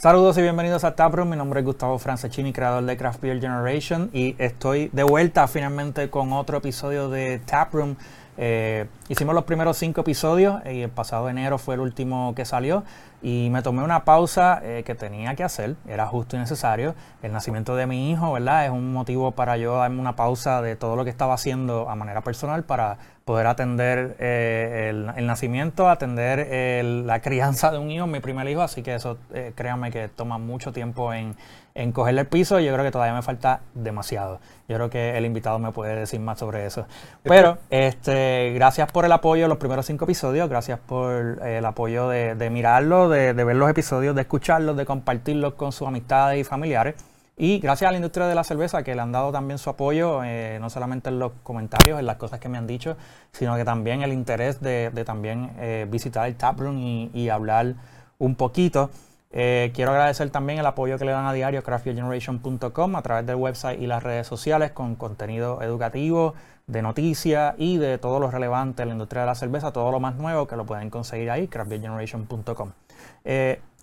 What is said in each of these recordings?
Saludos y bienvenidos a Taproom. Mi nombre es Gustavo Francescini, creador de Craft Beer Generation, y estoy de vuelta finalmente con otro episodio de Taproom. Eh, hicimos los primeros cinco episodios y el pasado enero fue el último que salió y me tomé una pausa eh, que tenía que hacer, era justo y necesario. El nacimiento de mi hijo, ¿verdad? Es un motivo para yo darme una pausa de todo lo que estaba haciendo a manera personal para poder atender eh, el, nacimiento, atender la crianza de un hijo, mi primer hijo, así que eso eh, créanme que toma mucho tiempo en, en cogerle el piso y yo creo que todavía me falta demasiado. Yo creo que el invitado me puede decir más sobre eso. Pero este, gracias por el apoyo en los primeros cinco episodios, gracias por el apoyo de, de mirarlo, de, de ver los episodios, de escucharlos, de compartirlos con sus amistades y familiares. Y gracias a la industria de la cerveza que le han dado también su apoyo, eh, no solamente en los comentarios, en las cosas que me han dicho, sino que también el interés de, también eh, visitar el taproom y, hablar un poquito. Eh, quiero agradecer también el apoyo que le dan a diario craftbeergeneration.com a través del website y las redes sociales con contenido educativo, de noticias y de todo lo relevante en la industria de la cerveza, todo lo más nuevo que lo pueden conseguir ahí, craftbeergeneration.com.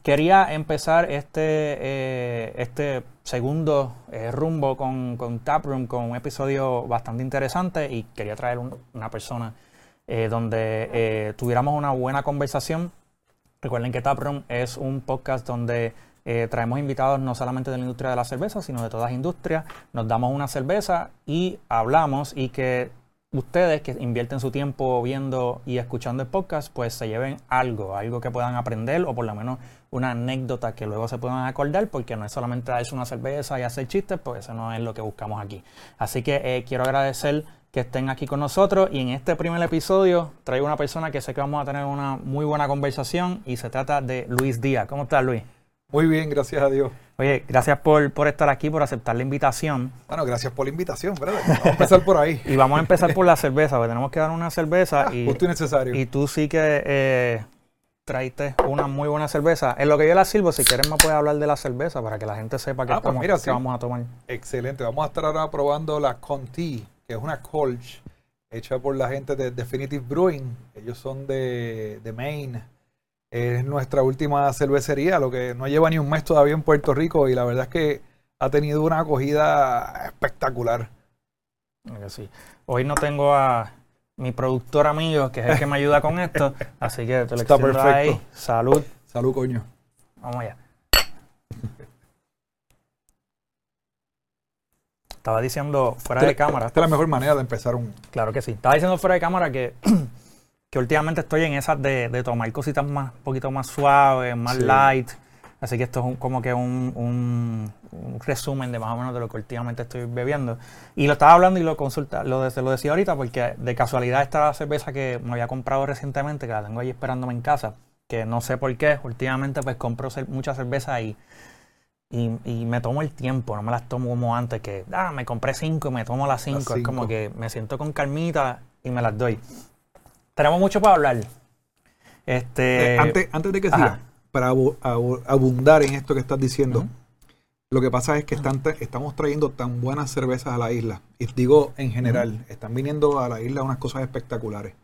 Quería empezar este, eh, este segundo eh, rumbo con, con, Taproom con un episodio bastante interesante y quería traer una persona eh, donde tuviéramos una buena conversación. Recuerden que Taproom es un podcast donde traemos invitados no solamente de la industria de la cerveza, sino de todas las industrias. Nos damos una cerveza y hablamos y que ustedes que invierten su tiempo viendo y escuchando el podcast, pues se lleven algo, algo que puedan aprender o por lo menos una anécdota que luego se puedan acordar, porque no es solamente darse una cerveza y hacer chistes, pues eso no es lo que buscamos aquí. Así que eh, quiero agradecer que estén aquí con nosotros y en este primer episodio traigo una persona que sé que vamos a tener una muy buena conversación y se trata de Luis Díaz. ¿Cómo estás, Luis? Muy bien, gracias a Dios. Oye, gracias por, por, estar aquí, por aceptar la invitación. Bueno, gracias por la invitación, ¿verdad? Vamos a empezar por ahí. y vamos a empezar por la cerveza, porque tenemos que dar una cerveza. Ah, y, justo y necesario. Y tú sí que eh, traiste una muy buena cerveza. En lo que yo la sirvo, si quieres me puedes hablar de la cerveza para que la gente sepa qué, ah, pues mira, vamos a tomar. Excelente. Vamos a estar ahora probando la Conti, que es una Colch hecha por la gente de Definitive Brewing. Ellos son de, de Maine es nuestra última cervecería, lo que no lleva ni un mes todavía en Puerto Rico y la verdad es que ha tenido una acogida espectacular. Sí. Hoy no tengo a mi productor amigo, que es el que me ayuda con esto, así que te lo Está perfecto. ahí. Salud. Salud, coño. Vamos allá. Estaba diciendo fuera de cámara. Esta es la mejor manera de empezar un. Claro que sí. Estaba diciendo fuera de cámara que que últimamente estoy en esas de, tomar cositas más, un poquito más suaves, más light. Así que esto es como que un, resumen de más o menos de lo que últimamente estoy bebiendo. Y lo estaba hablando y lo consulta, lo, lo decía ahorita porque de casualidad esta cerveza que me había comprado recientemente, que la tengo ahí esperándome en casa, que no sé por qué, últimamente pues compro mucha cerveza y, y, me tomo el tiempo, no me las tomo como antes, que ah, me compré cinco y me tomo las cinco. Es como que me siento con calmita y me las doy. Tenemos mucho para hablar. Este, eh, antes, antes de que siga, para abundar en esto que estás diciendo, lo que pasa es que están, estamos trayendo tan buenas cervezas a la isla. Y digo en general, están viniendo a la isla unas cosas espectaculares.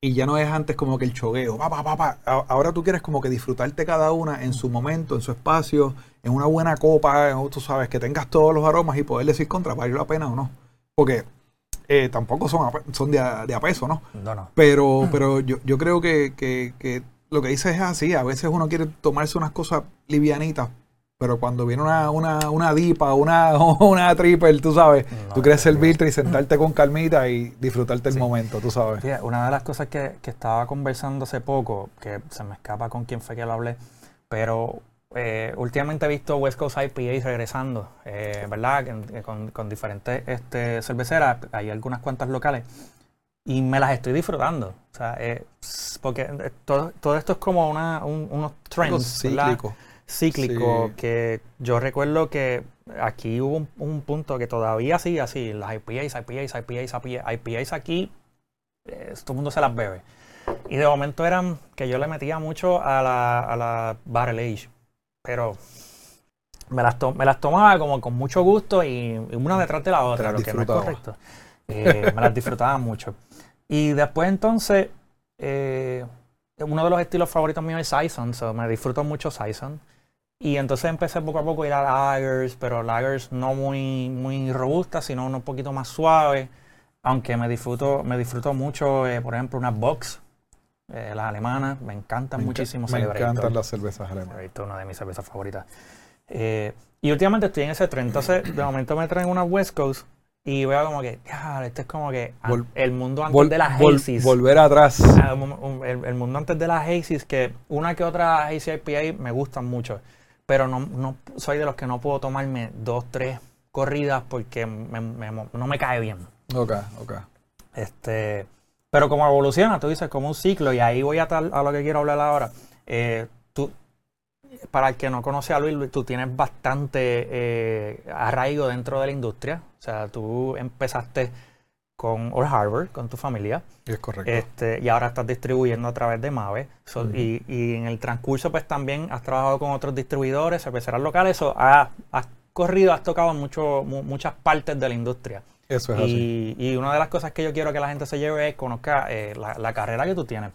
Y ya no es antes como que el chogueo. Pa, pa, pa, Ahora tú quieres como que disfrutarte cada una en su momento, en su espacio, en una buena copa, tú sabes, que tengas todos los aromas y poder decir contra, ¿vale la pena o no? Porque eh, tampoco son, son de, a, de peso, ¿no? No, no. Pero, pero yo, yo creo que, que, lo que dices es así. A veces uno quiere tomarse unas cosas livianitas, pero cuando viene una, una, una dipa, una, una triple, tú sabes, tú quieres servirte y sentarte con calmita y disfrutarte el momento, tú sabes. una de las cosas que, que estaba conversando hace poco, que se me escapa con quién fue que lo hablé, pero eh, últimamente he visto West Coast IPA regresando, eh, ¿verdad? Con, diferentes este, cerveceras, hay algunas cuantas locales, y me las estoy disfrutando. O sea, eh, porque todo, todo, esto es como una, unos trends cíclicos. Cíclico, que yo recuerdo que aquí hubo un, punto que todavía sigue así, las IPAs, IPAs, IPAs, IPAs, IPAs aquí, todo el mundo se las bebe. Y de momento eran que yo le metía mucho a la, a la Barrel Age pero me las, me las tomaba como con mucho gusto y, una detrás de la otra, lo que no es correcto. Eh, me las disfrutaba mucho. Y después entonces, eh, uno de los estilos favoritos míos es Saison, me disfruto mucho Saison. Y entonces empecé poco a poco a ir a lagers, pero lagers no muy, muy robustas, sino un poquito más suaves. Aunque me disfruto, me disfruto mucho, eh, por ejemplo, unas box, eh, las alemanas, me encantan Me muchísimo. Me encantan las cervezas alemanas. Celebrator, una de mis cervezas favoritas. Eh, y últimamente estoy en ese tren, entonces de momento me traen unas West Coast y veo como que, ya, esto es como que Vol- el mundo antes Vol- de las vol- Hazy's. volver atrás. Ah, el, el mundo antes de las Hazy's, que una que otra Hazy IPA me gustan mucho, pero no, no soy de los que no puedo tomarme dos, tres corridas porque me- me- no me cae bien. Ok, ok. Este, pero como evoluciona, tú dices, como un ciclo, y ahí voy a, tal, a lo que quiero hablar ahora. Eh, para el que no conoce a Luis, Luis, tú tienes bastante eh, arraigo dentro de la industria. O sea, tú empezaste con Old Harbor, con tu familia. Es correcto. Este, y ahora estás distribuyendo a través de Mave. So, y, y en el transcurso, pues también has trabajado con otros distribuidores, cerveceras locales. So, has, has corrido, has tocado mucho, mu- muchas partes de la industria. Eso es así. Y, y una de las cosas que yo quiero que la gente se lleve es conozca eh, la, la carrera que tú tienes.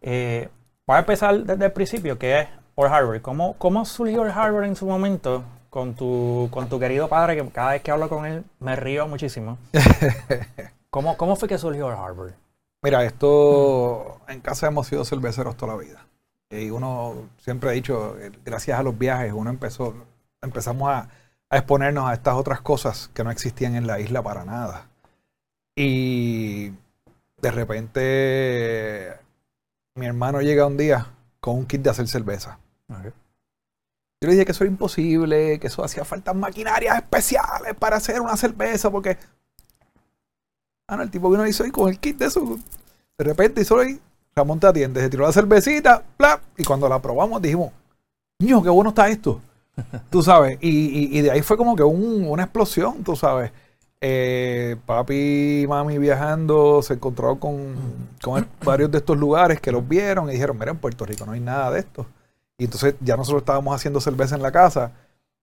Eh, voy a empezar desde el principio, que es Old Harbor. ¿Cómo, cómo surgió Old Harbor en su momento con tu, con tu querido padre, que cada vez que hablo con él me río muchísimo? ¿Cómo, cómo fue que surgió Old Harbor? Mira, esto en casa hemos sido cerveceros toda la vida. Y uno siempre ha dicho, gracias a los viajes, uno empezó, empezamos a, a exponernos a estas otras cosas que no existían en la isla para nada. Y de repente mi hermano llega un día con un kit de hacer cerveza. Yo le dije que eso era imposible, que eso hacía falta maquinarias especiales para hacer una cerveza, porque. Ah, no, el tipo vino y hizo ahí con el kit de eso. De repente hizo ahí, Ramón te atiende, se tiró la cervecita, bla, y cuando la probamos dijimos, niño, qué bueno está esto. Tú sabes, y, y- y de ahí fue como que un- una explosión, tú sabes. Eh, papi y mami viajando se encontró con, con varios de estos lugares que los vieron y dijeron, mira, en Puerto Rico no hay nada de esto. Y entonces ya nosotros estábamos haciendo cerveza en la casa.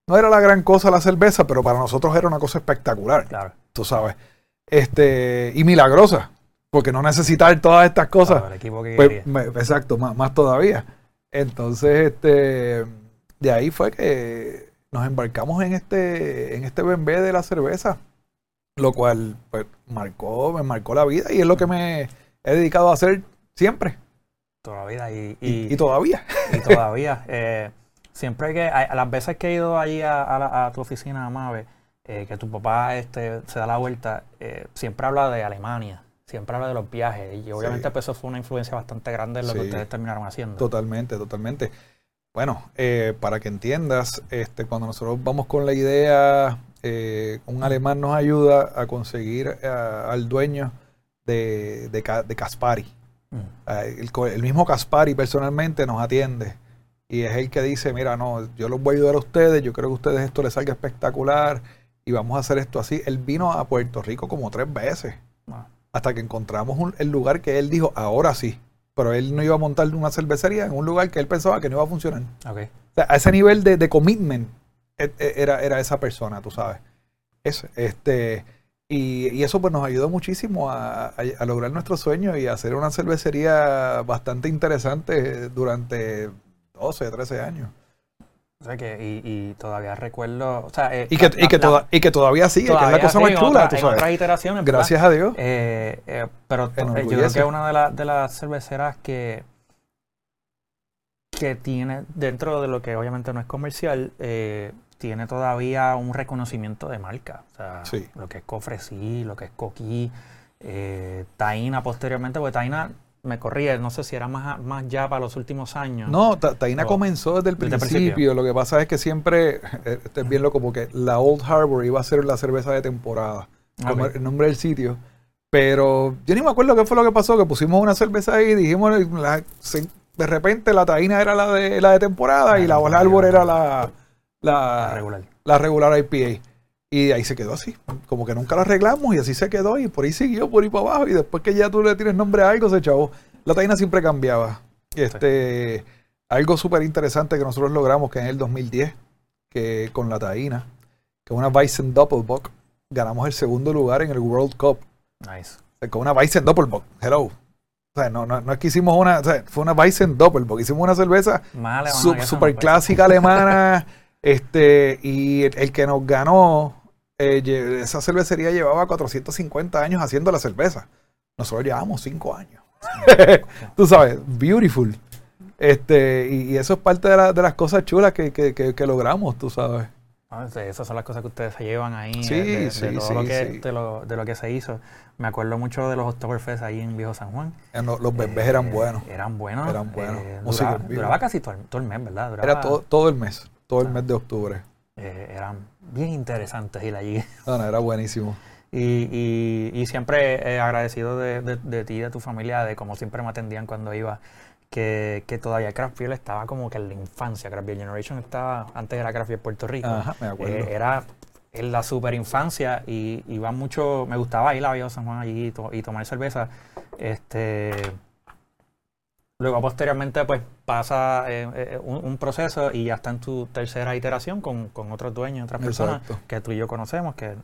No era la gran cosa la cerveza, pero para nosotros era una cosa espectacular, Claro. tú sabes. Este, y milagrosa, porque no necesitar todas estas cosas. Claro, el equipo que Pues, me- exacto, más, más todavía. Entonces, este, de ahí fue que nos embarcamos en este, en este bembé de la cerveza, lo cual pues, marcó, me marcó la vida y es lo que me he dedicado a hacer siempre Toda la vida. Y, y, y- y todavía. y todavía. eh, siempre que, a, a las veces que he ido allí a, a la- a tu oficina, Amave, eh, que tu papá este, se da la vuelta, eh, siempre habla de Alemania, siempre habla de los viajes. Y obviamente Sí. pues, eso fue una influencia bastante grande en lo que ustedes terminaron haciendo. Totalmente, totalmente. Bueno, eh, para que entiendas, este, cuando nosotros vamos con la idea, eh, un alemán nos ayuda a conseguir eh, al dueño de, de, Ca- de Caspari. Mm. Ah, El, el mismo Caspari personalmente nos atiende y es el que dice, mira, no, yo los voy a ayudar a ustedes, yo creo que a ustedes esto les salga espectacular y vamos a hacer esto así. Él vino a Puerto Rico como tres veces Ah, hasta que encontramos un- el lugar que él dijo, ahora sí. Pero él no iba a montar una cervecería en un lugar que él pensaba que no iba a funcionar. ok. O sea, a ese nivel de, de commitment era, era esa persona, tú sabes. Eso, este, y, y eso pues nos ayudó muchísimo a, a- a lograr nuestro sueño y a hacer una cervecería bastante interesante durante 12, 13 años. O sea que, y, y todavía recuerdo, o sea, eh, Y que, la- y que, la- toda- y que todavía sigue, que es la todavía cosa sí, más chula, otra- tú sabes. otras iteraciones, ¿verdad? Gracias a Dios. Eh, eh, pero yo creo que es una de, la- de las cerveceras que, que tiene, dentro de lo que obviamente no es comercial, eh, tiene todavía un reconocimiento de marca. O sea, Sí. lo que es Cofresí, lo que es Coquí, eh, Taina posteriormente, porque Taina me corría, no sé si era más, más ya para los últimos años. No, Ta- Taina comenzó desde el desde principio. principio. Lo que pasa es que siempre, eh, esto es bien loco, porque la Old Harbor iba a ser la cerveza de temporada, como el nombre del sitio. Pero yo ni me acuerdo qué fue lo que pasó, que pusimos una cerveza ahí y dijimos, la- de repente la Taina era la de, la de temporada y la Old Harbor era la, La la, regular. la regular IPA. Y ahí se quedó así. Como que nunca la arreglamos y así se quedó y por ahí siguió, por ahí para abajo. Y después que ya tú le tienes nombre a algo, se chavó. La taina siempre cambiaba. Este, Algo súper interesante que nosotros logramos que en el 2010, que con la taina, que una Weizen Doppelbock, ganamos el segundo lugar en el World Cup. Nice. Con una Weizen Doppelbock. Hello. O sea, no, no, no es que hicimos una, o sea, fue una Weizen Doppel, porque hicimos una cerveza super clásica alemana, este, y el, que nos ganó, eh, esa cervecería llevaba 450 años haciendo la cerveza. Nosotros llevamos 5 años. Tú sabes, beautiful. Este, y, eso es parte de, de las cosas chulas que, que, que, logramos, tú sabes. Ah, esas son las cosas que ustedes se llevan ahí sí, de, sí, todo lo que, de, lo, de, lo, que se hizo. Me acuerdo mucho de los Oktoberfest ahí en Viejo San Juan. Eh, los bebés eran eh, buenos. Eran buenos. Eran buenos. Eh, duraba, casi todo, el mes, ¿verdad? Era todo, todo el mes, todo el ah. mes de octubre. eran bien interesantes ir allí. No, no, era buenísimo. Y, y, y siempre agradecido de, de, ti y de tu familia, de cómo siempre me atendían cuando iba que, que todavía Craft Beer estaba como que en la infancia. Craft Beer Generation estaba, antes era Craft Beer Puerto Rico. Ajá, me acuerdo. Eh, era en la super infancia y iba mucho, me gustaba ir a Viejo San Juan allí y, tomar cerveza. Este, luego posteriormente pues pasa eh, eh, un, proceso y ya está en tu tercera iteración con, con otros dueños, otras personas que tú y yo conocemos, que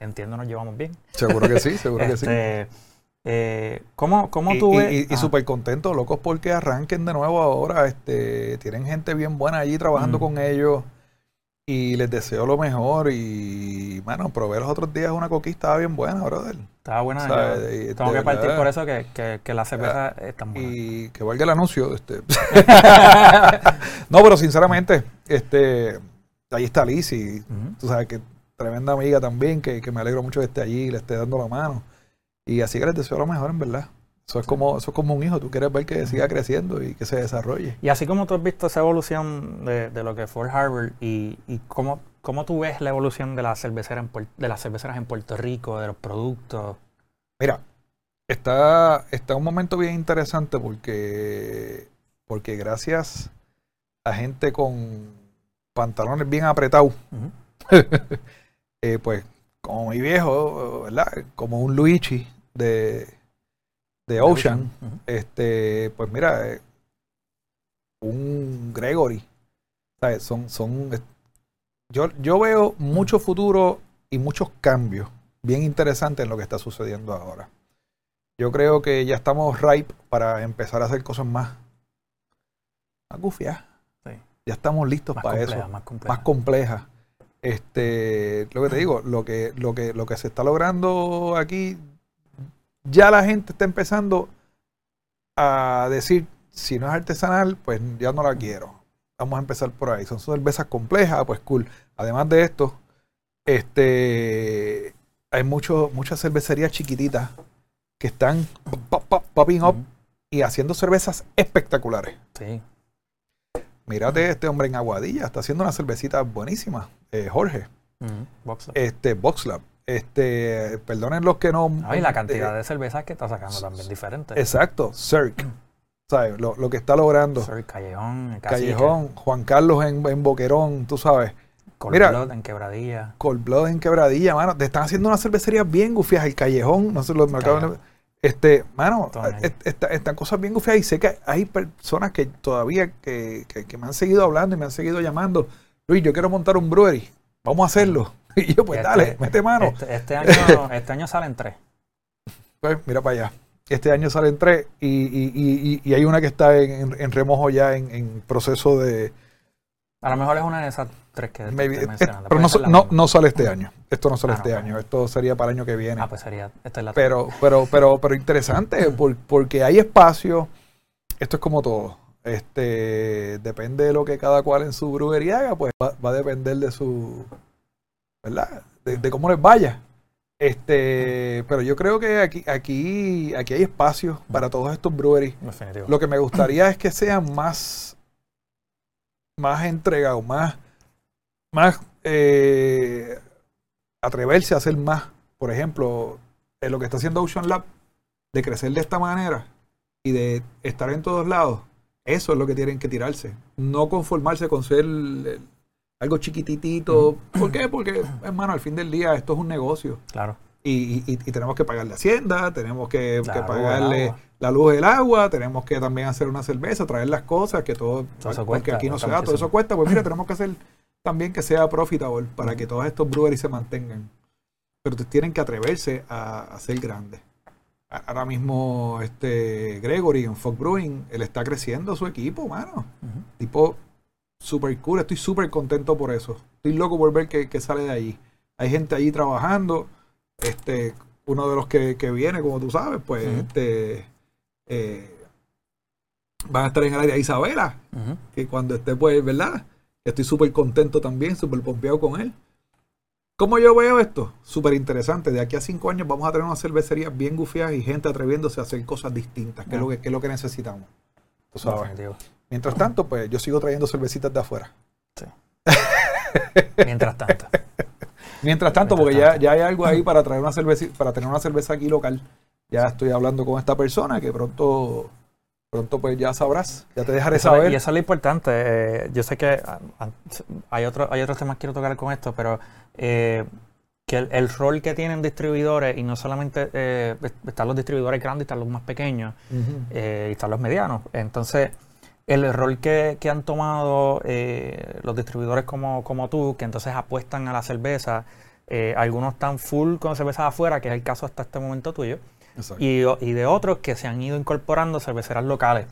entiendo nos llevamos bien. Seguro que sí, seguro que sí. Este, eh, ¿Cómo, cómo tú ves? Y, súper contentos, locos, porque arranquen de nuevo ahora. Este, tienen gente bien buena allí trabajando con ellos. Y les deseo lo mejor. Y, bueno, probé los otros días una estaba bien buena, brother. Estaba buena. tengo que partir por eso que, que, que la cerveza ah, es tan buena. Y que valga el anuncio. Este. no, pero sinceramente, este, ahí está Liz y tú sabes que tremenda amiga también, que, que me alegro mucho que esté allí y le esté dando la mano. Y así que les deseo lo mejor, en verdad. Eso es, como, eso es como un hijo, tú quieres ver que siga creciendo y que se desarrolle. Y así como tú has visto esa evolución de, lo que fue Harvard y, y cómo, cómo, tú ves la evolución de, la cervecera de las cerveceras en Puerto Rico, de los productos. Mira, está, está un momento bien interesante porque, porque gracias a gente con pantalones bien apretados, eh, pues como mi viejo, ¿verdad? Como un Luigi, de, de Ocean, este, pues mira, eh, un Gregory, ¿sabes? Son, son, yo, yo veo mucho futuro y muchos cambios bien interesantes en lo que está sucediendo ahora. Yo creo que ya estamos ripe para empezar a hacer cosas más, más gufias. Ya estamos listos para eso. Más complejas. Más complejas. Este, lo que te digo, lo que, lo que, lo que se está logrando aquí ya la gente está empezando a decir, si no es artesanal, pues ya no la quiero. Vamos a empezar por ahí. Son cervezas complejas, pues cool. Además de esto, este, hay mucho, muchas cervecerías chiquititas que están popping up y haciendo cervezas espectaculares. Sí. Mírate este hombre en Aguadilla, está haciendo una cervecita buenísima, eh, Jorge. Este, Boxlab. Este, perdonen los que no. Ay, la cantidad de cervezas que está sacando también diferente. Exacto, Cirque. ¿Sabes? Lo, lo, que está logrando. Cirque, Callejón, Callejón, Juan Carlos en, en Boquerón, tú sabes. Cold Blood en Quebradilla. Cold Blood en Quebradilla, mano. Te están haciendo una cervecería bien gufias. El Callejón, no sé, los mercados. Este, mano, están cosas bien gufias y sé que hay personas que todavía que, que, que, me han seguido hablando y me han seguido llamando. Luis, yo quiero montar un brewery. Vamos a hacerlo. Y yo, pues este, dale, mete mano. Este, este, año, este año salen tres. Pues mira para allá. Este año salen tres y, y, y, y hay una que está en, en remojo ya en, proceso de... A lo mejor es una de esas tres que Maybe, Pero no, no, no, sale este año. Esto no sale ah, este año. Esto sería para el año que viene. Ah, pues sería... Esta es la pero, pero, pero, pero interesante porque hay espacio. Esto es como todo. Este, depende de lo que cada cual en su brujería haga, pues va, va a depender de su ¿verdad? De, cómo les vaya. Este, pero yo creo que aquí, aquí, aquí hay espacio para todos estos breweries. Lo que me gustaría es que sean más, más entregados, más, más eh, atreverse a hacer más. Por ejemplo, en lo que está haciendo Ocean Lab, de crecer de esta manera y de estar en todos lados, eso es lo que tienen que tirarse. No conformarse con ser el, algo chiquititito. ¿Por qué? Porque, hermano, al fin del día esto es un negocio. Claro. Y, y, y tenemos que pagarle Hacienda, tenemos que, pagarle la luz del agua, tenemos que también hacer una cerveza, traer las cosas, que todo, porque aquí no se da, todo eso cuesta. Pues mira, tenemos que hacer también que sea profitable para que todos estos breweries se mantengan. Pero tienen que atreverse a, a ser grandes. ahora mismo este Gregory en Fog Brewing, él está creciendo su equipo, mano. Tipo super cool, estoy súper contento por eso. Estoy loco por ver que, sale de ahí. Hay gente allí trabajando. Este, uno de los que, viene, como tú sabes, pues este eh, van a estar en el área Isabela, que cuando esté, pues, ¿verdad? Estoy súper contento también, súper pompeado con él. ¿Cómo yo veo esto? Súper interesante. De aquí a cinco años vamos a tener una cervecería bien gufiada y gente atreviéndose a hacer cosas distintas, que, es, lo que, es lo que necesitamos. Mientras tanto, pues yo sigo trayendo cervecitas de afuera. Sí. Mientras tanto. Mientras tanto, porque Ya, ya hay algo ahí para traer una cerveza, para tener una cerveza aquí local. Ya estoy hablando con esta persona que pronto pronto pues ya sabrás, ya te dejaré saber. Y eso es lo importante. Eh, yo sé que ah, ah, hay, otro, hay otros temas que quiero tocar con esto, pero eh, que el, rol que tienen distribuidores, y no solamente eh, están los distribuidores grandes, están los más pequeños, y están los medianos. Entonces, el rol que, han tomado los distribuidores como, como tú, que entonces apuestan a la cerveza, algunos están full con cervezas afuera, que es el caso hasta este momento tuyo y, de otros que se han ido incorporando cerveceras locales.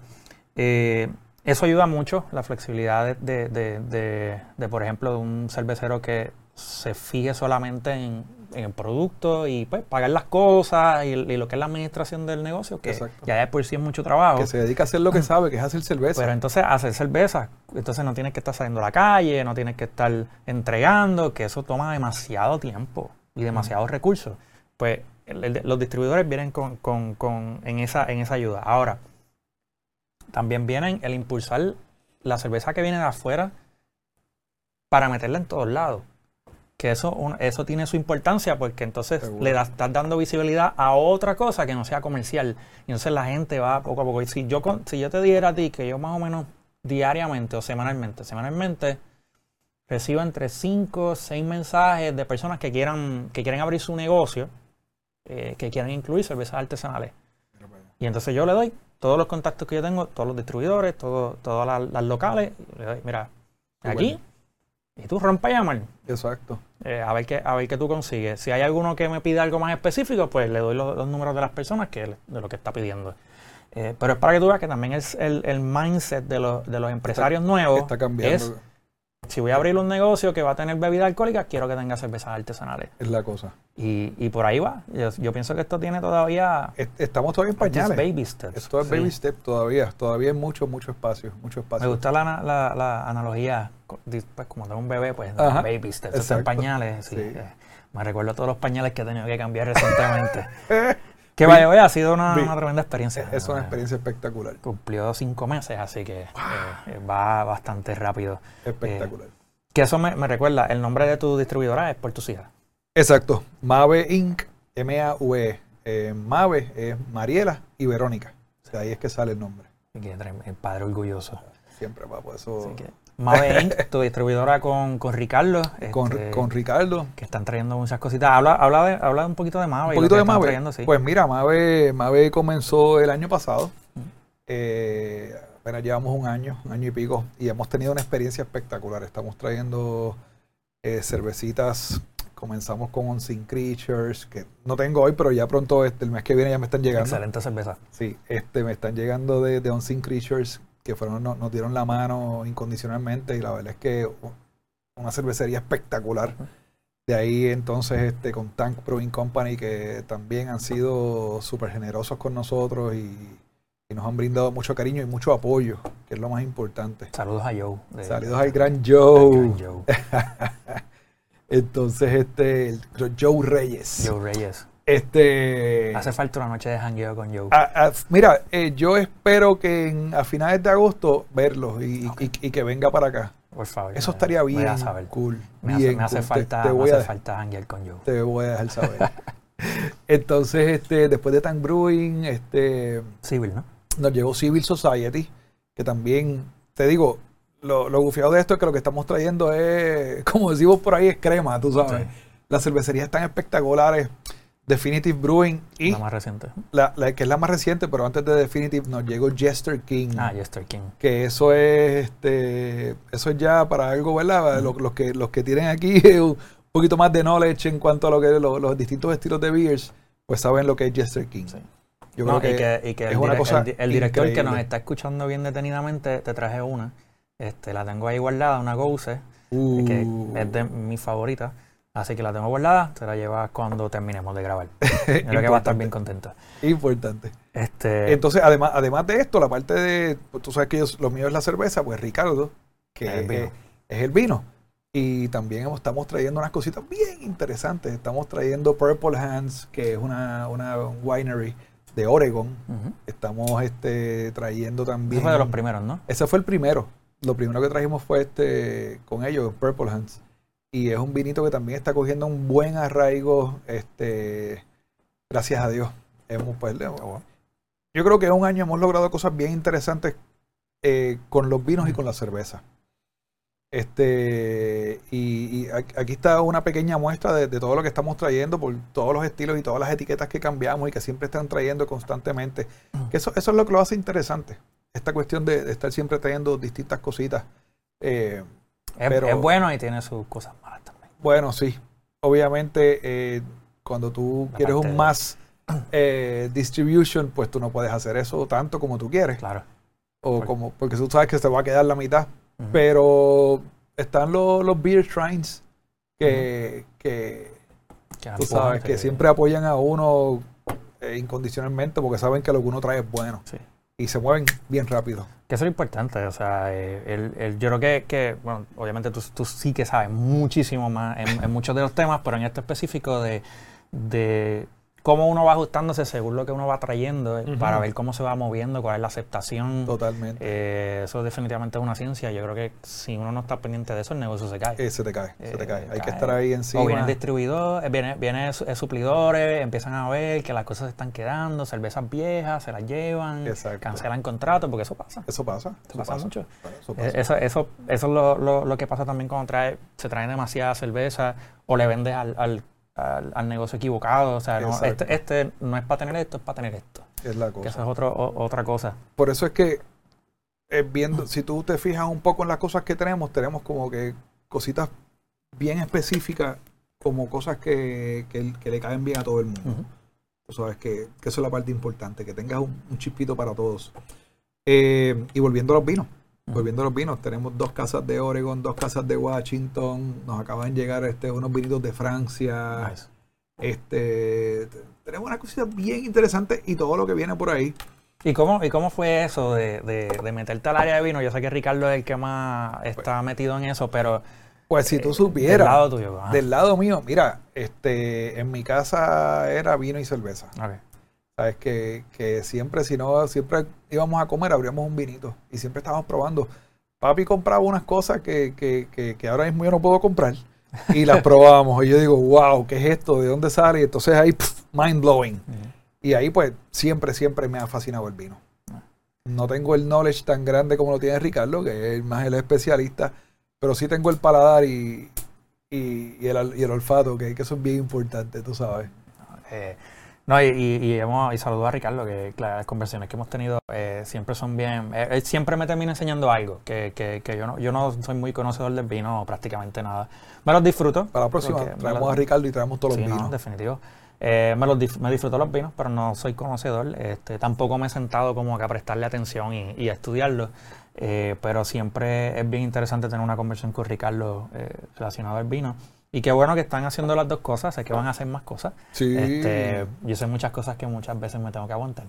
Eh, eso ayuda mucho, la flexibilidad de, por ejemplo, de un cervecero que se fije solamente en, el producto y pues pagar las cosas y, lo que es la administración del negocio, que ya de por sí es mucho trabajo. Que se dedica a hacer lo que sabe, que es hacer cerveza. Pero entonces hacer cerveza, entonces no tienes que estar saliendo a la calle, no tienes que estar entregando, que eso toma demasiado tiempo y demasiados recursos. Pues los distribuidores vienen con, en, esa, en esa ayuda. Ahora, también vienen el impulsar la cerveza que viene de afuera para meterla en todos lados. Que eso, eso tiene su importancia porque entonces le das, estás dando visibilidad a otra cosa que no sea comercial. Y entonces la gente va poco a poco. Y si yo, si yo te dijera a ti que yo más o menos diariamente o semanalmente, semanalmente recibo entre 5 o 6 mensajes de personas que quieran, que quieren abrir su negocio eh, que quieran incluir cervezas artesanales. Y entonces yo le doy todos los contactos que yo tengo, todos los distribuidores, todo, todas las, locales, le doy, mira, aquí, y tú rompa y llamar. Exacto. Eh, a, ver qué, a ver qué tú consigues. Si hay alguno que me pide algo más específico, pues le doy los, números de las personas que de lo que está pidiendo. Eh, pero es para que tú veas que también es el, el mindset de los, de los empresarios nuevos. Está cambiando si voy a abrir un negocio que va a tener bebida alcohólica, quiero que tenga cervezas artesanales. Es la cosa. Y, por ahí va. Yo, pienso que esto tiene todavía... Estamos todavía en pañales. baby steps. Esto es baby step todavía. Todavía hay mucho, mucho espacio. Mucho espacio. Me gusta la, la, analogía. Pues como de un bebé, pues baby steps. Estos pañales. Eh, me recuerdo todos los pañales que he tenido que cambiar recientemente. Que vaya, vaya, ha sido una, tremenda experiencia. Es una experiencia espectacular. Cumplió cinco meses, así que eh, va bastante rápido. Espectacular. Eh, que eso me, recuerda, el nombre de tu distribuidora es Puerto Sierra. Exacto. Mave Inc. M-A-V. Eh, Mave es Mariela y Verónica. O sea, ahí es que sale el nombre. el padre orgulloso. Siempre, por eso. Mave Inc., tu distribuidora con, con Ricardo. Con, este, con, Ricardo. Que están trayendo muchas cositas. Habla, habla, de, habla un poquito de Mave. Un poquito de Mave. Pues mira, Mave, Mave comenzó el año pasado. Eh, apenas llevamos un año, un año y pico, y hemos tenido una experiencia espectacular. Estamos trayendo eh, cervecitas. Comenzamos con Unseen Creatures, que no tengo hoy, pero ya pronto, este, el mes que viene ya me están llegando. Excelente cerveza. Sí, este, me están llegando de, de Unseen Creatures, que fueron, nos, dieron la mano incondicionalmente y la verdad es que una cervecería espectacular. De ahí entonces este con Tank Brewing Company que también han sido súper generosos con nosotros y, nos han brindado mucho cariño y mucho apoyo, que es lo más importante. Saludos a Joe. Saludos al gran Joe. entonces este Joe Reyes. Joe Reyes. Este, Hace falta una noche de jangueo con Joe. mira, eh, yo espero que a finales de agosto verlo y, que venga para acá. Por favor. Eso estaría bien cool. Me bien hace, falta, te, voy a, falta janguear con Joe. Te voy a dejar saber. Entonces, este, después de Tank Brewing, este... Civil, ¿no? Nos llegó Civil Society, que también, te digo, lo, lo gufiado de esto es que lo que estamos trayendo es, como decimos por ahí, es crema, tú sabes. Las cervecerías están espectaculares. Definitive Brewing y la más reciente. La, que es la más reciente, pero antes de Definitive nos llegó Jester King. Ah, Jester King. Que eso es este eso es ya para algo, ¿verdad? los, que los que tienen aquí un poquito más de knowledge en cuanto a lo que los, los distintos estilos de beers, pues saben lo que es Jester King. Yo No, creo y que, que, y que es el, una cosa el di- el director que nos increíble. está escuchando bien detenidamente, te traje una. Este, la tengo ahí guardada, una Gose, Uh, que es de mis favoritas. Así que la tengo guardada, te la llevas cuando terminemos de grabar. Creo que va a estar bien contento. importante. Este, Entonces, además, además de esto, la parte de, pues, tú sabes que yo- lo mío es la cerveza, pues Ricardo, que El vino. es, es el vino. Y también estamos trayendo unas cositas bien interesantes. Estamos trayendo Purple Hands, que es una, una winery de Oregon. Estamos este, trayendo Ese también... fue de los primeros, ¿no? Ese fue el primero. Lo primero que trajimos fue este con ellos, Purple Hands. Y es un vinito que también está cogiendo un buen arraigo, este, gracias a Dios. Hemos, pues, yo creo que en un año hemos logrado cosas bien interesantes eh, con los vinos y con la cerveza. Este, y, y aquí está una pequeña muestra de, de todo lo que estamos trayendo, por todos los estilos y todas las etiquetas que cambiamos y que siempre están trayendo constantemente. Que eso, eso es lo que lo hace interesante. Esta cuestión de, de estar siempre trayendo distintas cositas. Eh, Es, Pero- es bueno y tiene sus cosas. Bueno, sí. Obviamente, eh, cuando tú La quieres un más eh, distribution, pues tú no puedes hacer eso tanto como tú quieres. Claro. O Por- como, porque tú sabes que te va a quedar la mitad. Pero están los, los beer shrines que, que Que tú sabes, que siempre apoyan a uno eh, incondicionalmente porque saben que lo que uno trae es bueno. Sí. Y se mueven bien rápido. Que eso es importante, o sea, eh, el- el- yo creo que, que, bueno, obviamente tú, tú sí que sabes muchísimo más en, muchos de los temas, pero en este específico de cómo uno va ajustándose según lo que uno va trayendo, eh, para ver cómo se va moviendo, cuál es la aceptación. Totalmente. Eh, eso definitivamente es una ciencia. Yo creo que si uno no está pendiente de eso, el negocio se cae. Eh, se te cae, se te eh, cae. Hay que estar ahí encima. O vienen distribuidores, vienen, vienen su- suplidores, empiezan a ver que las cosas se están quedando, cervezas viejas, se las llevan, Exacto. cancelan contratos, porque eso pasa. Eso pasa. Eso pasa mucho. Eso pasa. Eso, eso, eso es lo, lo- lo que pasa también cuando trae, se traen demasiada cerveza o le vendes al, al, al- al negocio equivocado. O sea, no, este, este no es para tener esto, es para tener esto. es la Que cosa. eso es otro, o- otra cosa. Por eso es que eh, viendo, si tú te fijas un poco en las cosas que tenemos, tenemos como que cositas bien específicas, como cosas que, que- que le caen bien a todo el mundo. Tú sabes que, que eso es la parte importante, que tengas un, un chispito para todos. Eh, y volviendo a los vinos. Volviendo a los vinos, tenemos dos casas de Oregon, dos casas de Washington, nos acaban de llegar este, unos vinitos de Francia, Nice. este, tenemos una cosita bien interesante y todo lo que viene por ahí. ¿Y cómo, ¿Y cómo fue eso de, de- de meterte al área de vino? Yo sé que Ricardo es el que más está metido en eso, pero Pues si tú del supieras, lado tuyo. ajá. del lado mío, mira, este, en mi casa era vino y cerveza. Ok. Sabes que, que siempre, si no, siempre íbamos a comer, abríamos un vinito y siempre estábamos probando. Papi compraba unas cosas que, que, que, que ahora mismo yo no puedo comprar y las probábamos. Y yo digo, wow, ¿qué es esto? ¿De dónde sale? Y entonces ahí, pff, mind blowing. Y ahí, pues, siempre, siempre me ha fascinado el vino. No tengo el knowledge tan grande como lo tiene Ricardo, que es más el especialista, pero sí tengo el paladar y, y, y el, y el olfato, que, que eso es bien importante, tú sabes. Eh, no, y, y, hemos, y saludo a Ricardo, que las conversaciones que hemos tenido eh, siempre son bien. eh, él siempre me termina enseñando algo, que, que, que yo, no, yo no soy muy conocedor del vino, prácticamente nada. Me los disfruto. Para la próxima, porque traemos los- a Ricardo y traemos todos Sí, los no, vinos. definitivo. Eh, me, los me disfruto los vinos, pero no soy conocedor. Este, tampoco me he sentado como que a prestarle atención y, y a estudiarlo. Eh, pero siempre es bien interesante tener una conversación con Ricardo eh, relacionado al vino. Y qué bueno que están haciendo las dos cosas, sé que van a hacer más cosas. Sí. Este, yo sé muchas cosas que muchas veces me tengo que aguantar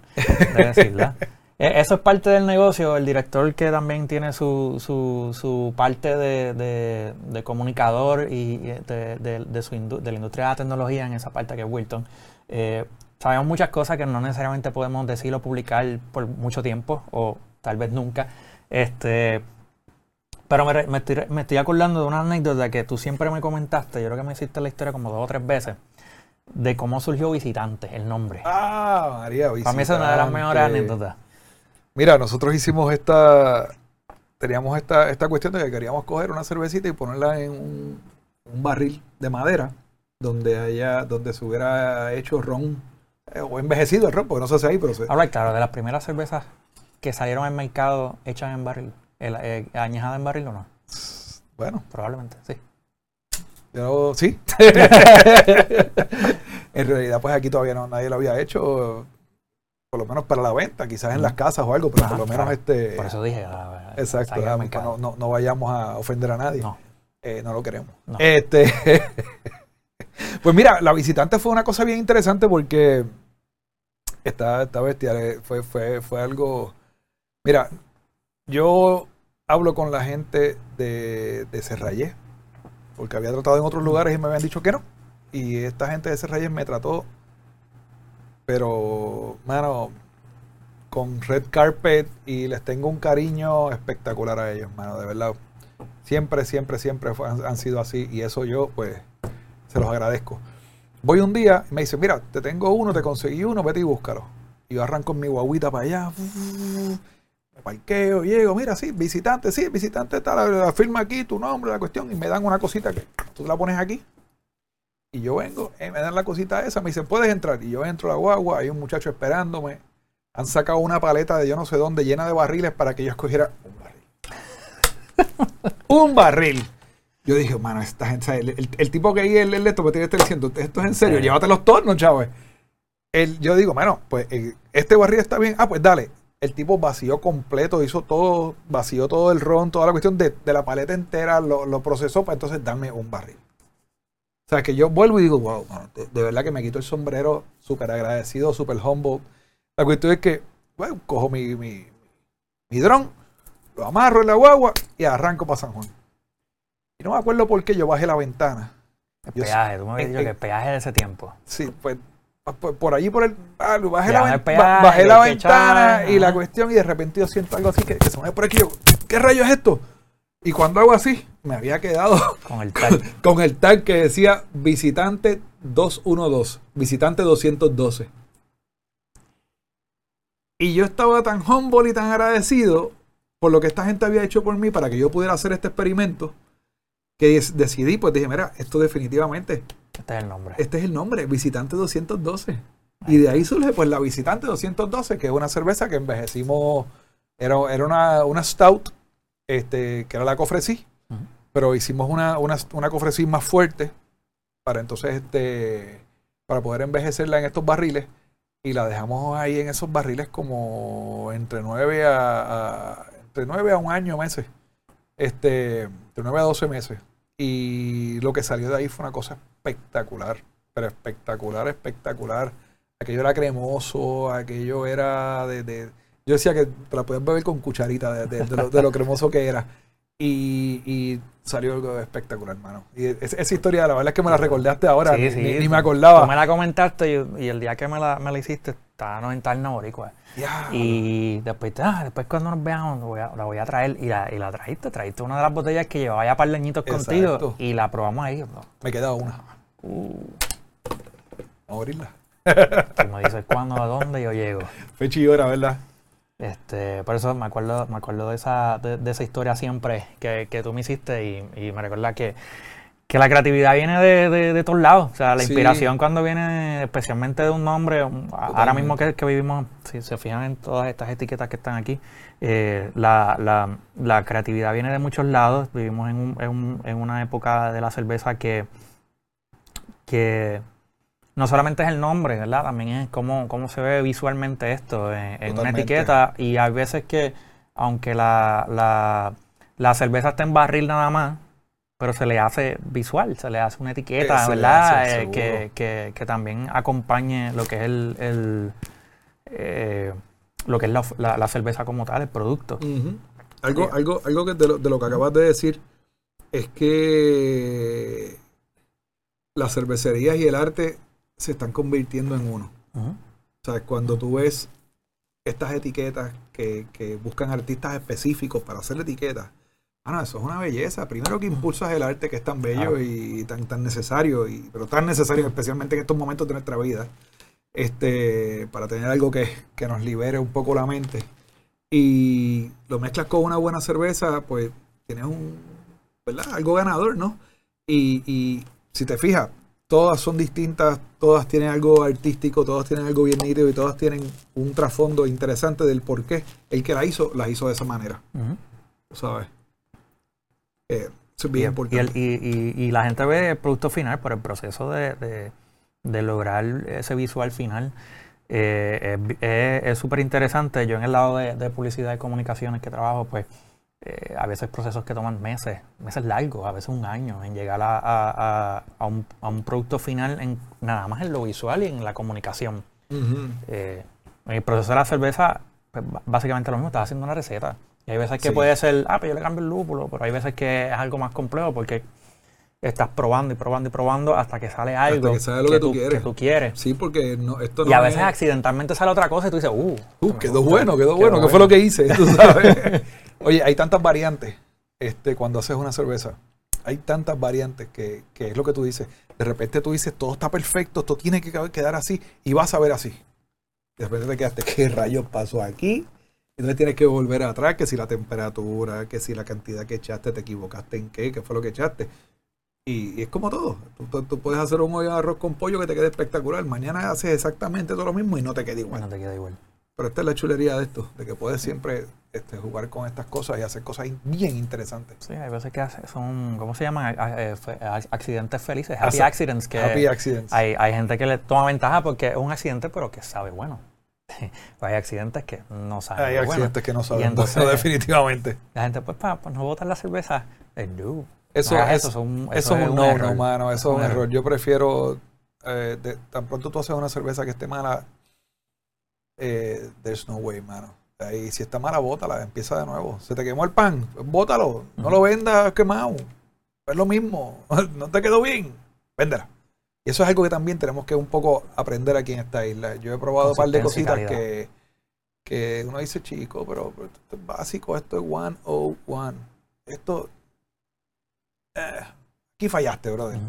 de decirlas. Eh, Eso es parte del negocio. El director que también tiene su, su, su parte de, de- de comunicador y de, de- su indu- la industria de la tecnología en esa parte que es Wilton. eh, sabemos muchas cosas que no necesariamente podemos decir o publicar por mucho tiempo o tal vez nunca. Este, pero me, estoy, re- me estoy acordando de una anécdota que tú siempre me comentaste, yo creo que me hiciste la historia como dos o tres veces, de cómo surgió Visitante, el nombre. Ah, María, Para mí esa es una de las visitante. mejores anécdotas. Mira, nosotros hicimos esta, teníamos esta, esta cuestión de que queríamos coger una cervecita y ponerla en un, un barril de madera donde haya, donde se hubiera hecho ron eh, o envejecido el ron, porque no se hace ahí, pero se, Ahora, claro, de las primeras cervezas que salieron al mercado hechas en barril, el, eh, añejada en barril o no, bueno, probablemente, sí. yo sí. en realidad, pues aquí todavía no, nadie lo había hecho. por lo menos para la venta, quizás en las casas o algo, pero por lo menos este... Por eso dije... Ah, exacto, no, no, no, vayamos a ofender a nadie. No, eh, no lo queremos. Este, pues mira, la visitante fue una cosa bien interesante porque esta, esta bestia eh, fue, fue, fue algo... Mira, yo hablo con la gente de, de porque había tratado en otros lugares y me habían dicho que no. Y esta gente de Serrayé me trató pero, mano, con Red Carpet y les tengo un cariño espectacular a ellos, mano, de verdad. Siempre, siempre, siempre han, sido así y eso yo, pues, se los agradezco. Voy un día y me dice, mira, te tengo uno, te conseguí uno, vete y búscalo. Y yo arranco mi guaguita para allá, me parqueo, llego, mira, sí, visitante, sí, visitante está, la, firma aquí, tu nombre, la cuestión, y me dan una cosita que tú la pones aquí y yo vengo, eh, me dan la cosita esa, me dicen, puedes entrar. Y yo entro a la guagua, hay un muchacho esperándome. Han sacado una paleta de yo no sé dónde llena de barriles para que yo escogiera un barril. un barril. Yo dije, mano, esta gente, el, tipo que ahí el, el esto me tiene que estar diciendo, esto es en serio, llévate los tornos, chavos. El, yo digo, bueno, pues eh, este barril está bien. Ah, pues dale. El tipo vació completo, hizo todo, vació todo el ron, toda la cuestión de, la paleta entera, lo, lo procesó para entonces darme un barril. O sea, que yo vuelvo y digo, wow, de, verdad que me quito el sombrero, súper agradecido, súper humble. La cuestión es que, bueno, cojo mi, mi, mi dron, lo amarro en la guagua y arranco para San Juan. Y no me acuerdo por qué yo bajé la ventana. El peaje, tú me habías dicho que el peaje de ese tiempo. Sí, pues por, allí por el bajé, la, bajé la ventana y la cuestión y de repente yo siento algo así que, se mueve por aquí yo, ¿qué rayo es esto? Y cuando hago así, me había quedado con el tag, con el tag que decía visitante 212, visitante 212. Y yo estaba tan humble y tan agradecido por lo que esta gente había hecho por mí para que yo pudiera hacer este experimento, que decidí, pues dije, mira, esto definitivamente. Este es el nombre. Este es el nombre, visitante 212. Y de ahí surge pues la visitante 212, que es una cerveza que envejecimos, era, era una, una stout este, que era la cofresí, pero hicimos una, una, una cofresí más fuerte para entonces, este, para poder envejecerla en estos barriles y la dejamos ahí en esos barriles como entre 9 a, entre 9 a un año, meses, este, entre 9 a 12 meses. Y lo que salió de ahí fue una cosa espectacular, pero espectacular, espectacular. Aquello era cremoso, aquello era de yo decía que te la podías beber con cucharita de, lo, cremoso que era. Y, salió algo espectacular, hermano. Y esa historia, la verdad es que me la recordaste ahora, ni, me acordaba. Tú me la comentaste y, el día que me la, me la hiciste estaba en tal boricua. Y después, ah, después cuando nos veamos la voy a traer y la, y la trajiste, trajiste una de las botellas que llevaba ya par de añitos contigo y la probamos ahí. Me queda una. Uh. Vamos a abrirla. Tú me dices cuándo, a dónde yo llego. Fecha y hora, ¿verdad? Este, por eso me acuerdo, me acuerdo de esa, de, esa historia siempre que, que, tú me hiciste y, me recuerda que, que, la creatividad viene de, de, todos lados. O sea, la inspiración cuando viene especialmente de un nombre, ahora mismo que, que, vivimos, si se fijan en todas estas etiquetas que están aquí, eh, la, la, la, creatividad viene de muchos lados. Vivimos en, un, en, un, en una época de la cerveza que, que no solamente es el nombre, ¿verdad? También es cómo, cómo se ve visualmente esto en, una etiqueta. Y hay veces que, aunque la, la, la, cerveza está en barril nada más, pero se le hace visual, se le hace una etiqueta, ¿verdad? Eh, que, que, que, también acompañe lo que es el, el eh, lo que es la, la, cerveza como tal, el producto. Algo, algo, algo que de, lo, de lo que acabas de decir es que las cervecerías y el arte se están convirtiendo en uno. O sea, cuando tú ves estas etiquetas que, buscan artistas específicos para hacer etiquetas, bueno, eso es una belleza. Primero que impulsas el arte que es tan bello y tan, tan necesario, y, pero tan necesario especialmente en estos momentos de nuestra vida, este, para tener algo que, nos libere un poco la mente. Y lo mezclas con una buena cerveza, pues tienes un, ¿verdad? Algo ganador, ¿no? Y, y si te fijas, todas son distintas, todas tienen algo artístico, todas tienen algo bien nítido y todas tienen un trasfondo interesante del por qué el que la hizo, las hizo de esa manera. ¿Sabes? Eh, eso es bien importante. Y, la gente ve el producto final por el proceso de, lograr ese visual final. Eh, es súper interesante. Yo en el lado de, publicidad y comunicaciones que trabajo, pues eh, a veces procesos que toman meses, meses largos, a veces un año, en llegar a, a, un, a un, producto final en nada más en lo visual y en la comunicación. Eh, el proceso de la cerveza, pues, básicamente lo mismo, estás haciendo una receta. Y hay veces que puede ser, ah, pues yo le cambio el lúpulo, pero hay veces que es algo más complejo porque estás probando y probando y probando hasta que sale algo que, sale lo que, tú, quieres. que, tú, quieres. Sí, porque no, esto no Y a veces accidentalmente sale otra cosa y tú dices, uh. uh quedó bueno, quedó bueno, ¿qué fue lo que hice? Tú sabes. Oye, hay tantas variantes este, cuando haces una cerveza. Hay tantas variantes que, que es lo que tú dices. De repente tú dices, todo está perfecto, esto tiene que quedar así y vas a ver así. De repente te quedaste, ¿qué rayos pasó aquí? Entonces tienes que volver atrás, que si la temperatura, que si la cantidad que echaste, te equivocaste en qué, qué fue lo que echaste. Y, es como todo. Tú, puedes hacer un hoyo de arroz con pollo que te quede espectacular. Mañana haces exactamente todo lo mismo y no te queda igual. No te queda igual. Pero esta es la chulería de esto, de que puedes siempre este, jugar con estas cosas y hacer cosas bien interesantes. Sí, hay veces que son, ¿cómo se llaman? Eh, accidentes felices, happy accidents. Que happy accidents. Hay, hay gente que le toma ventaja porque es un accidente, pero que sabe bueno. hay accidentes que no saben. Hay accidentes que no saben. Entonces, definitivamente. La gente, pues, para pues, no botar la cerveza, es no. Eso, eso, es un, eso, es un no, no, mano. Eso es un error. Yo prefiero, eh, tan pronto tú haces una cerveza que esté mala, eh, there's no way, mano. Y si está mala, bótala, empieza de nuevo. Se te quemó el pan, bótalo. No lo vendas quemado. Es lo mismo. no te quedó bien, véndela. Y eso es algo que también tenemos que un poco aprender aquí en esta isla. Yo he probado un par de cositas que, que uno dice, chico, pero, esto es básico, esto es one oh one. Esto eh, aquí fallaste, brother.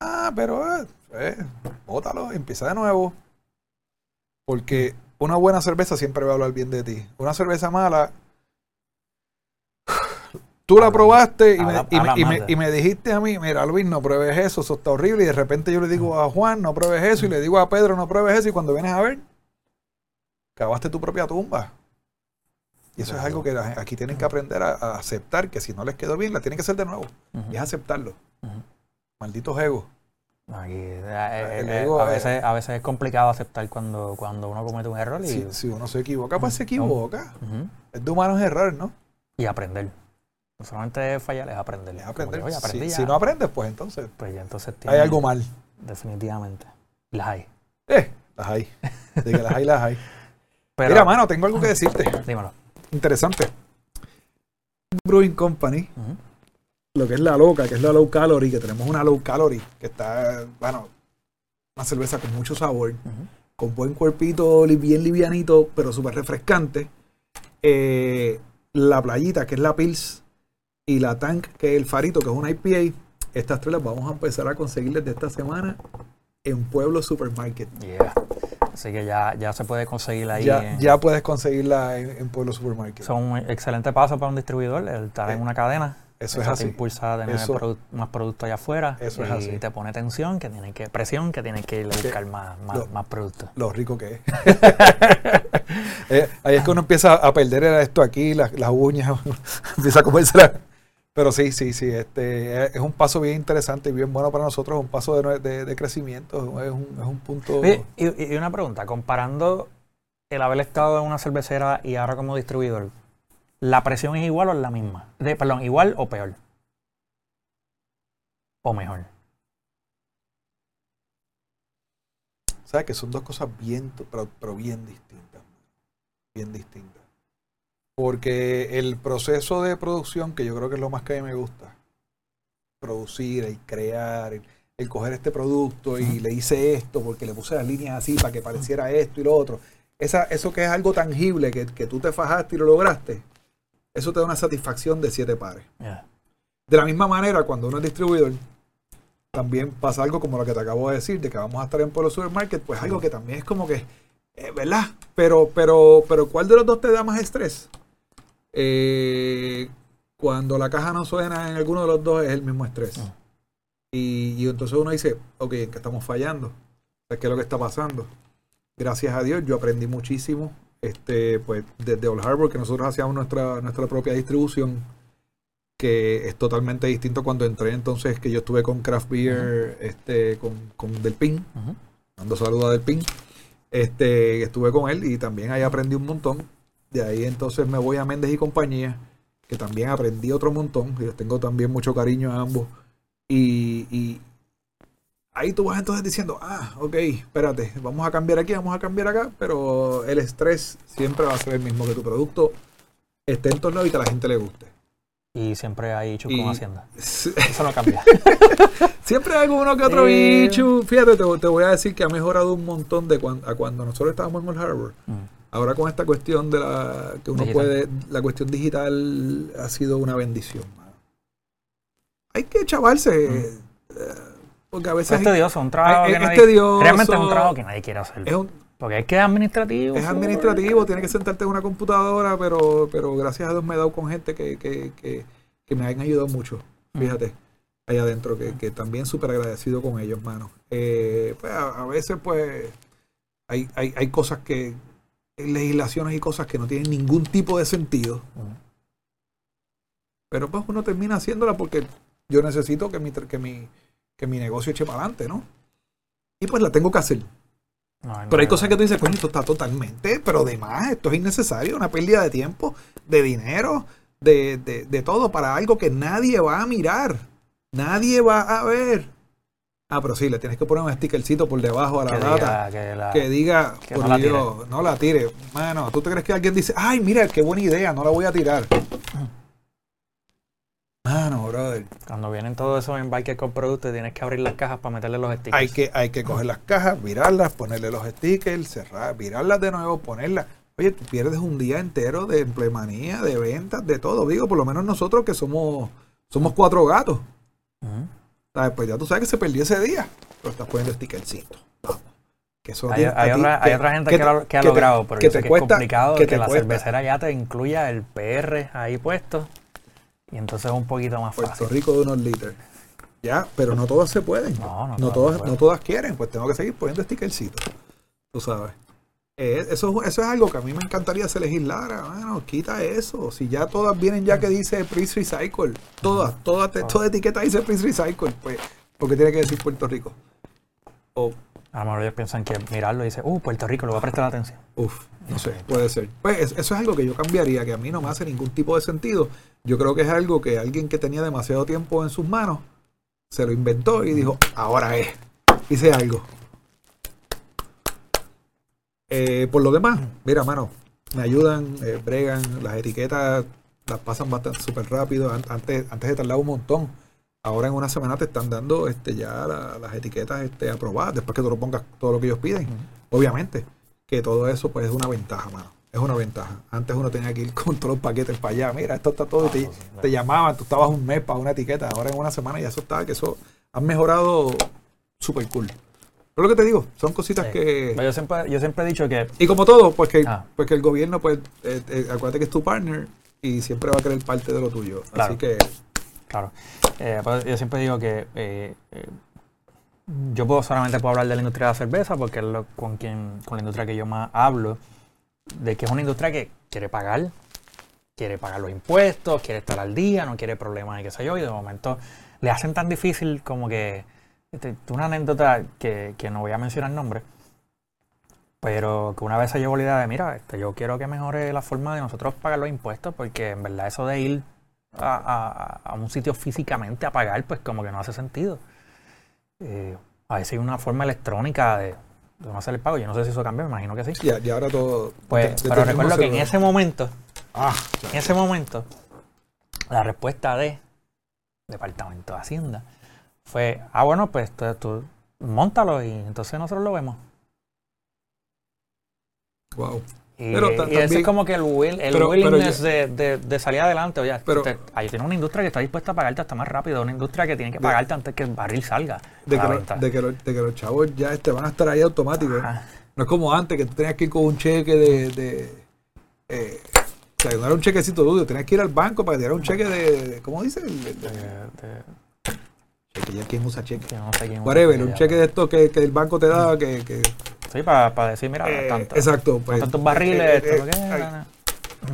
Ah, pero eh, eh, bótalo, empieza de nuevo. Porque una buena cerveza siempre va a hablar bien de ti. Una cerveza mala, tú la probaste y, me, dijiste a mí, mira Luis, no pruebes eso, eso está horrible. Y de repente yo le digo a Juan, no pruebes eso. Y le digo a Pedro, no pruebes eso. Y cuando vienes a ver, cavaste tu propia tumba. Y eso es algo que aquí tienen que aprender a, aceptar, que si no les quedó bien, la tienen que hacer de nuevo. Y es aceptarlo. Malditos egos. Eh, eh, eh, a, veces, a veces es complicado aceptar cuando, cuando uno comete un error. Y, si, uno se equivoca, pues se equivoca. Es de humanos errores, ¿no? Y aprender. No solamente fallar, es aprender. Es aprender. si, no aprendes, pues entonces. Pues ya entonces hay algo mal. Definitivamente. Las hay. Eh, las hay. De que las hay, las hay. Mira, mano, tengo algo que decirte. Dímelo interesante. Brewing Company, lo que es la loca, que es la low calorie, que tenemos una low calorie, que está, bueno, una cerveza con mucho sabor, con buen cuerpito, bien livianito, pero súper refrescante. Eh, la playita, que es la Pils, y la Tank, que es el Farito, que es una IPA. Estas tres las vamos a empezar a conseguir desde esta semana en Pueblo Supermarket. Así que ya, ya se puede conseguir ahí. Ya, ya puedes conseguirla en, Pueblo Supermarket. Son un excelente paso para un distribuidor, el estar en eh, una cadena. Eso, es así. te impulsa a tener más productos allá afuera. Eso y es así. te pone tensión, que tiene que, presión, que tienes que ir a buscar más, más, productos. Lo rico que es. Eh, ahí es que uno empieza a perder esto aquí, las, las uñas, empieza a comerse pero sí, sí, sí, este es un paso bien interesante y bien bueno para nosotros, un paso de, crecimiento, es un, es un punto... y, una pregunta, comparando el haber estado en una cervecera y ahora como distribuidor, ¿la presión es igual o es la misma? De, perdón, ¿igual o peor? ¿O mejor? ¿Sabes que son dos cosas bien, pero bien distintas? Bien distintas. Porque el proceso de producción, que yo creo que es lo más que a mí me gusta, producir, el crear, el, coger este producto y le hice esto porque le puse las líneas así para que pareciera esto y lo otro. Esa, eso que es algo tangible, que, tú te fajaste y lo lograste, eso te da una satisfacción de siete pares. De la misma manera, cuando uno es distribuidor, también pasa algo como lo que te acabo de decir, de que vamos a estar en Polo Supermarket, pues algo que también es como que, eh, ¿verdad? Pero, pero, pero, ¿cuál de los dos te da más estrés? Eh, cuando la caja no suena en alguno de los dos es el mismo estrés. Ah. Y, entonces uno dice, ok, que estamos fallando? ¿Qué es lo que está pasando? Gracias a Dios yo aprendí muchísimo este, pues, desde Old Harbor, que nosotros hacíamos nuestra, nuestra propia distribución, que es totalmente distinto cuando entré entonces, que yo estuve con Craft Beer, este, con, con Del Pin, dando saludos a Del Pin. Este, estuve con él y también ahí aprendí un montón. De ahí entonces me voy a Méndez y compañía, que también aprendí otro montón. Y les tengo también mucho cariño a ambos. Y, y ahí tú vas entonces diciendo, ah, ok, espérate, vamos a cambiar aquí, vamos a cambiar acá, pero el estrés siempre va a ser el mismo, que tu producto esté en torno y que a la gente le guste. Y siempre hay bichos con Hacienda. Eso no cambia. Siempre hay uno que otro Eh. bicho. Fíjate, te, te voy a decir que ha mejorado un montón de cuan- a cuando nosotros estábamos en el Harbor. Mm. Ahora con esta cuestión de la que uno Digital. puede, la cuestión digital ha sido una bendición. Hay que chavarse, eh, porque a veces Es tedioso, un trabajo que es nadie, tedioso. realmente es un trabajo que nadie quiere hacer. es, un- porque es que es administrativo. es administrativo, tienes que sentarte en una computadora, pero, pero gracias a Dios me he dado con gente que, que, que, que me han ayudado mucho. Fíjate, ahí adentro, que, que también súper agradecido con ellos, mano. Eh, pues a, a veces, pues, hay, hay, hay cosas que, legislaciones y cosas que no tienen ningún tipo de sentido. Pero pues uno termina haciéndola porque yo necesito que mi, que mi, que mi negocio eche para adelante, ¿no? Y pues la tengo que hacer. No, no, Pero hay no. cosas que tú dices, coño, esto está totalmente, pero de más, esto es innecesario, una pérdida de tiempo, de dinero, de, de, de todo, para algo que nadie va a mirar, nadie va a ver. Ah, pero sí, le tienes que poner un stickercito por debajo a la que data diga que la- que diga, que por no la Dios, no la tire. Mano, ¿tú te crees que alguien dice, ay, mira, qué buena idea, no la voy a tirar? Mano, brother, Cuando vienen todos esos embarques con productos, tienes que abrir las cajas para meterle los stickers. hay que, hay que coger las cajas, virarlas, ponerle los stickers, cerrar, virarlas de nuevo, ponerlas. Oye, tú pierdes un día entero de emplemanía, de ventas, de todo. Digo, por lo menos nosotros que somos, somos cuatro gatos. ¿Sabes? Pues ya tú sabes que se perdió ese día. Pero estás poniendo stickercito. Vamos. Que eso Hay, hay ti- otra, gente que, te- lo- que ha te- logrado, pero que yo sé te que cuesta- es complicado que te la cuesta. cervecera ya te incluya el PR ahí puesto y entonces es un poquito más Puerto fácil. Rico de unos litros. Ya, pero no todas se pueden. No, no no, todas pueden. no todas quieren. Pues tengo que seguir poniendo stickercitos. Tú sabes. Eso, eso es algo que a mí me encantaría se legislara. Bueno, quita eso. Si ya todas vienen ya que dice Please Recycle. Todas, todas, te- toda etiqueta dice Please Recycle. Pues, porque tiene que decir Puerto Rico. O, A lo mejor ellos piensan que mirarlo y dicen, uh, Puerto Rico, le voy a prestar atención. Uf, no sé, puede ser. Pues es- eso es algo que yo cambiaría, que a mí no me hace ningún tipo de sentido. Yo creo que es algo que alguien que tenía demasiado tiempo en sus manos se lo inventó y dijo, ahora es, hice algo. Eh, por lo demás, mira, mano, me ayudan, eh, bregan, las etiquetas las pasan bastante súper rápido. An- Antes, antes de tardar un montón. Ahora en una semana te están dando este ya la- las etiquetas este, aprobadas, después que tú lo pongas todo lo que ellos piden. Obviamente, que todo eso pues es una ventaja, mano. Es una ventaja. Antes uno tenía que ir con todos los paquetes para allá. Mira, esto está todo. y te, sí, te llamaban, tú estabas un mes para una etiqueta. Ahora en una semana ya eso está, que eso han mejorado súper cool. Pero lo que te digo, son cositas Sí. que... Yo siempre, yo siempre he dicho que Y como todo, pues que, Ah. pues que el gobierno, pues, eh, eh, acuérdate que es tu partner y siempre va a querer parte de lo tuyo. Claro. Así que, Claro. Eh, pues yo siempre digo que eh, eh, yo puedo solamente puedo hablar de la industria de la cerveza porque es lo, con quien con la industria que yo más hablo de que es una industria que quiere pagar quiere pagar los impuestos quiere estar al día no quiere problemas y qué sé yo y de momento le hacen tan difícil como que una anécdota que, que no voy a mencionar nombre pero que una vez se llevó la idea de mira este, yo quiero que mejore la forma de nosotros pagar los impuestos porque en verdad eso de ir a, a- a un sitio físicamente a pagar, pues como que no hace sentido. Eh, a veces hay una forma electrónica de, de no hacer el pago. Yo no sé si eso cambió, me imagino que sí. ya, ya ahora todo... Pues, pero recuerdo que en ese momento, Ah, en ese momento, la respuesta de Departamento de Hacienda fue, ah, bueno, pues tú, tú montalo y entonces nosotros lo vemos. wow. Y, Pero y ese también- es como que el, will, el pero- pero willingness ya- de, de- de salir adelante. Oye, Pero- te- ahí tiene una industria que está dispuesta a pagarte hasta más rápido, una industria que tiene que De- pagarte antes que el barril salga. De que, lo- de, que lo- de que los chavos ya este, van a estar ahí automáticos. No es como antes, que tú tenías que ir con un cheque de... de eh, o sea, no era un chequecito duro, tenías que ir al banco para que te diera un cheque de... de- ¿Cómo dice? El, De- de- cheque, ya quién usa cheque. que no sé quién- Whatever, un cheque de esto que, que el banco te da, que... que Sí, para, decir, mira, eh, tanto, exacto. Pues, tantos barriles, eh, esto, eh.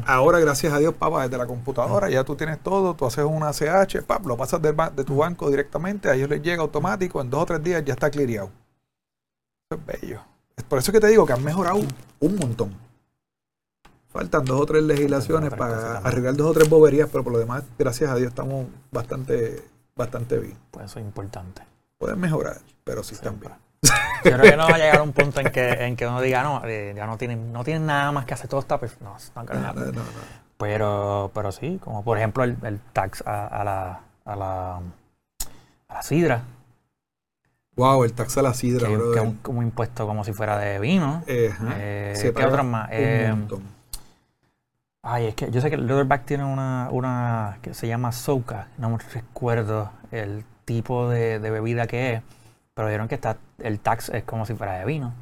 Ahora, gracias a Dios, papá, desde la computadora ya tú tienes todo, tú haces una CH, pap, lo pasas del de tu banco directamente, a ellos les llega automático, en dos o tres días ya está cleareado. Eso es bello. Por eso es que te digo que han mejorado un montón. Faltan dos o tres legislaciones para arreglar dos o tres boberías, pero por lo demás, gracias a Dios, estamos bastante, bastante bien. Pues eso es importante. Pueden mejorar, pero sí están bien. Yo creo que no va a llegar a un punto en que, en que uno diga, no, eh, ya no tienen, no tienen nada más que hacer, todo está perfecto. No, No, no, no. Pero, pero sí, como por ejemplo el, el tax a, a la, a, la, a la sidra, Wow, el tax a la que, sidra, que es brother. un, como impuesto como si fuera de vino. Eh. Eh, ¿Qué otras más? un Eh, montón. Ay, es que yo sé que el Leatherback tiene una, una que se llama Soca, no me recuerdo el tipo de, de bebida que es, pero vieron que está, el tax es como si fuera de vino.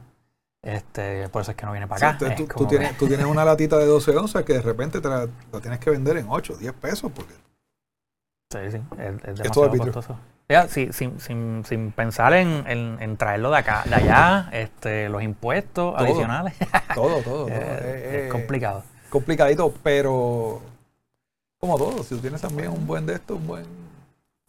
Este, por eso es que no viene para acá. Sí, tú- Es tú, tienes, que- tú tienes una latita de 12 onzas que de repente te la, la tienes que vender en 8, 10 pesos. Porque Sí, sí, es, es demasiado costoso. Ya, sí, sin, sin, sin pensar en, en- en traerlo de acá, de allá, este, los impuestos Todo. adicionales, todo, todo. todo. eh, Eh, es eh, complicado. Complicadito, pero como todo, si tú tienes también un buen de esto, un buen,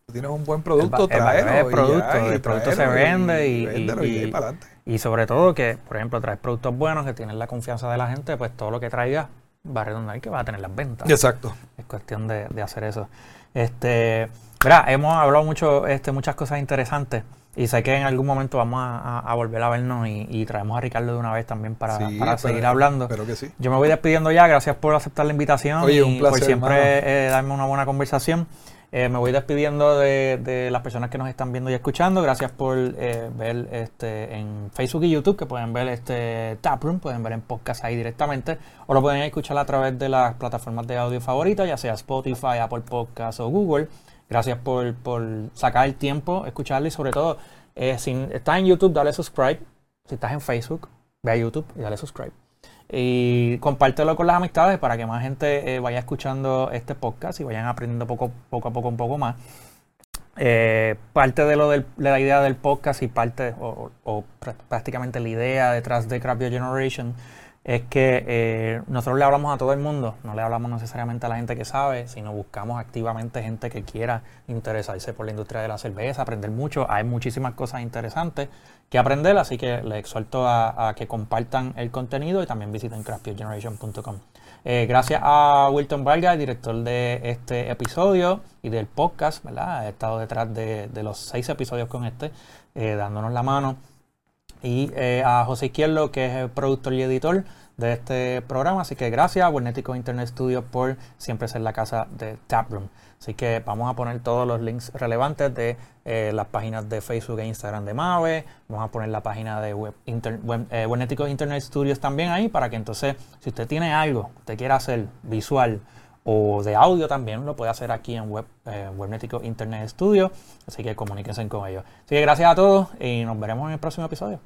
tú tienes un buen producto, El va- el y producto, ya, y el producto se vende y- y, y- para adelante. Y sobre todo que, por ejemplo, traes productos buenos que tienen la confianza de la gente, pues todo lo que traigas va a redundar y que va a tener las ventas. Exacto. Es cuestión de, de hacer eso. Este, verá, hemos hablado mucho, este, muchas cosas interesantes y sé que en algún momento vamos a, a- a volver a vernos y, y traemos a Ricardo de una vez también para, Sí, para seguir hablando. Espero que sí. Yo me voy despidiendo ya, gracias por aceptar la invitación Oye, y un placer, por siempre eh, darme una buena conversación. Eh, me voy despidiendo de, de las personas que nos están viendo y escuchando. Gracias por eh, ver este en Facebook y YouTube, que pueden ver este Taproom, pueden ver en podcast ahí directamente, o lo pueden escuchar a través de las plataformas de audio favoritas, ya sea Spotify, Apple Podcasts o Google. Gracias por, por sacar el tiempo, escucharlo y sobre todo, eh, si estás en YouTube, dale subscribe. Si estás en Facebook, ve a YouTube y dale subscribe y compártelo con las amistades para que más gente eh, vaya escuchando este podcast y vayan aprendiendo poco, poco a poco un poco más. Eh, parte de lo del- de la idea del podcast y parte o, o pr- prácticamente la idea detrás de Crap Your Generation es que eh, nosotros le hablamos a todo el mundo, no le hablamos necesariamente a la gente que sabe, sino buscamos activamente gente que quiera interesarse por la industria de la cerveza, aprender mucho. Hay muchísimas cosas interesantes que aprender, así que les exhorto a, que compartan el contenido y también visiten craftbeergeneration.com. Eh, gracias a Wilton Vargas, director de este episodio y del podcast, ¿verdad? Ha estado detrás de, de los seis episodios con este, eh, dándonos la mano y eh, a José Izquierdo, que es el productor y editor de este programa. Así que gracias a Internet Studio por siempre ser la casa de Taproom. Así que vamos a poner todos los links relevantes de eh, las páginas de Facebook e Instagram de Mave. Vamos a poner la página de web, eh, Internet Studios también ahí para que entonces, si usted tiene algo usted quiera hacer visual o de audio también lo puede hacer aquí en web, eh, Webnetico Internet Studio. Así que comuníquense con ellos. Así que gracias a todos y nos veremos en el próximo episodio.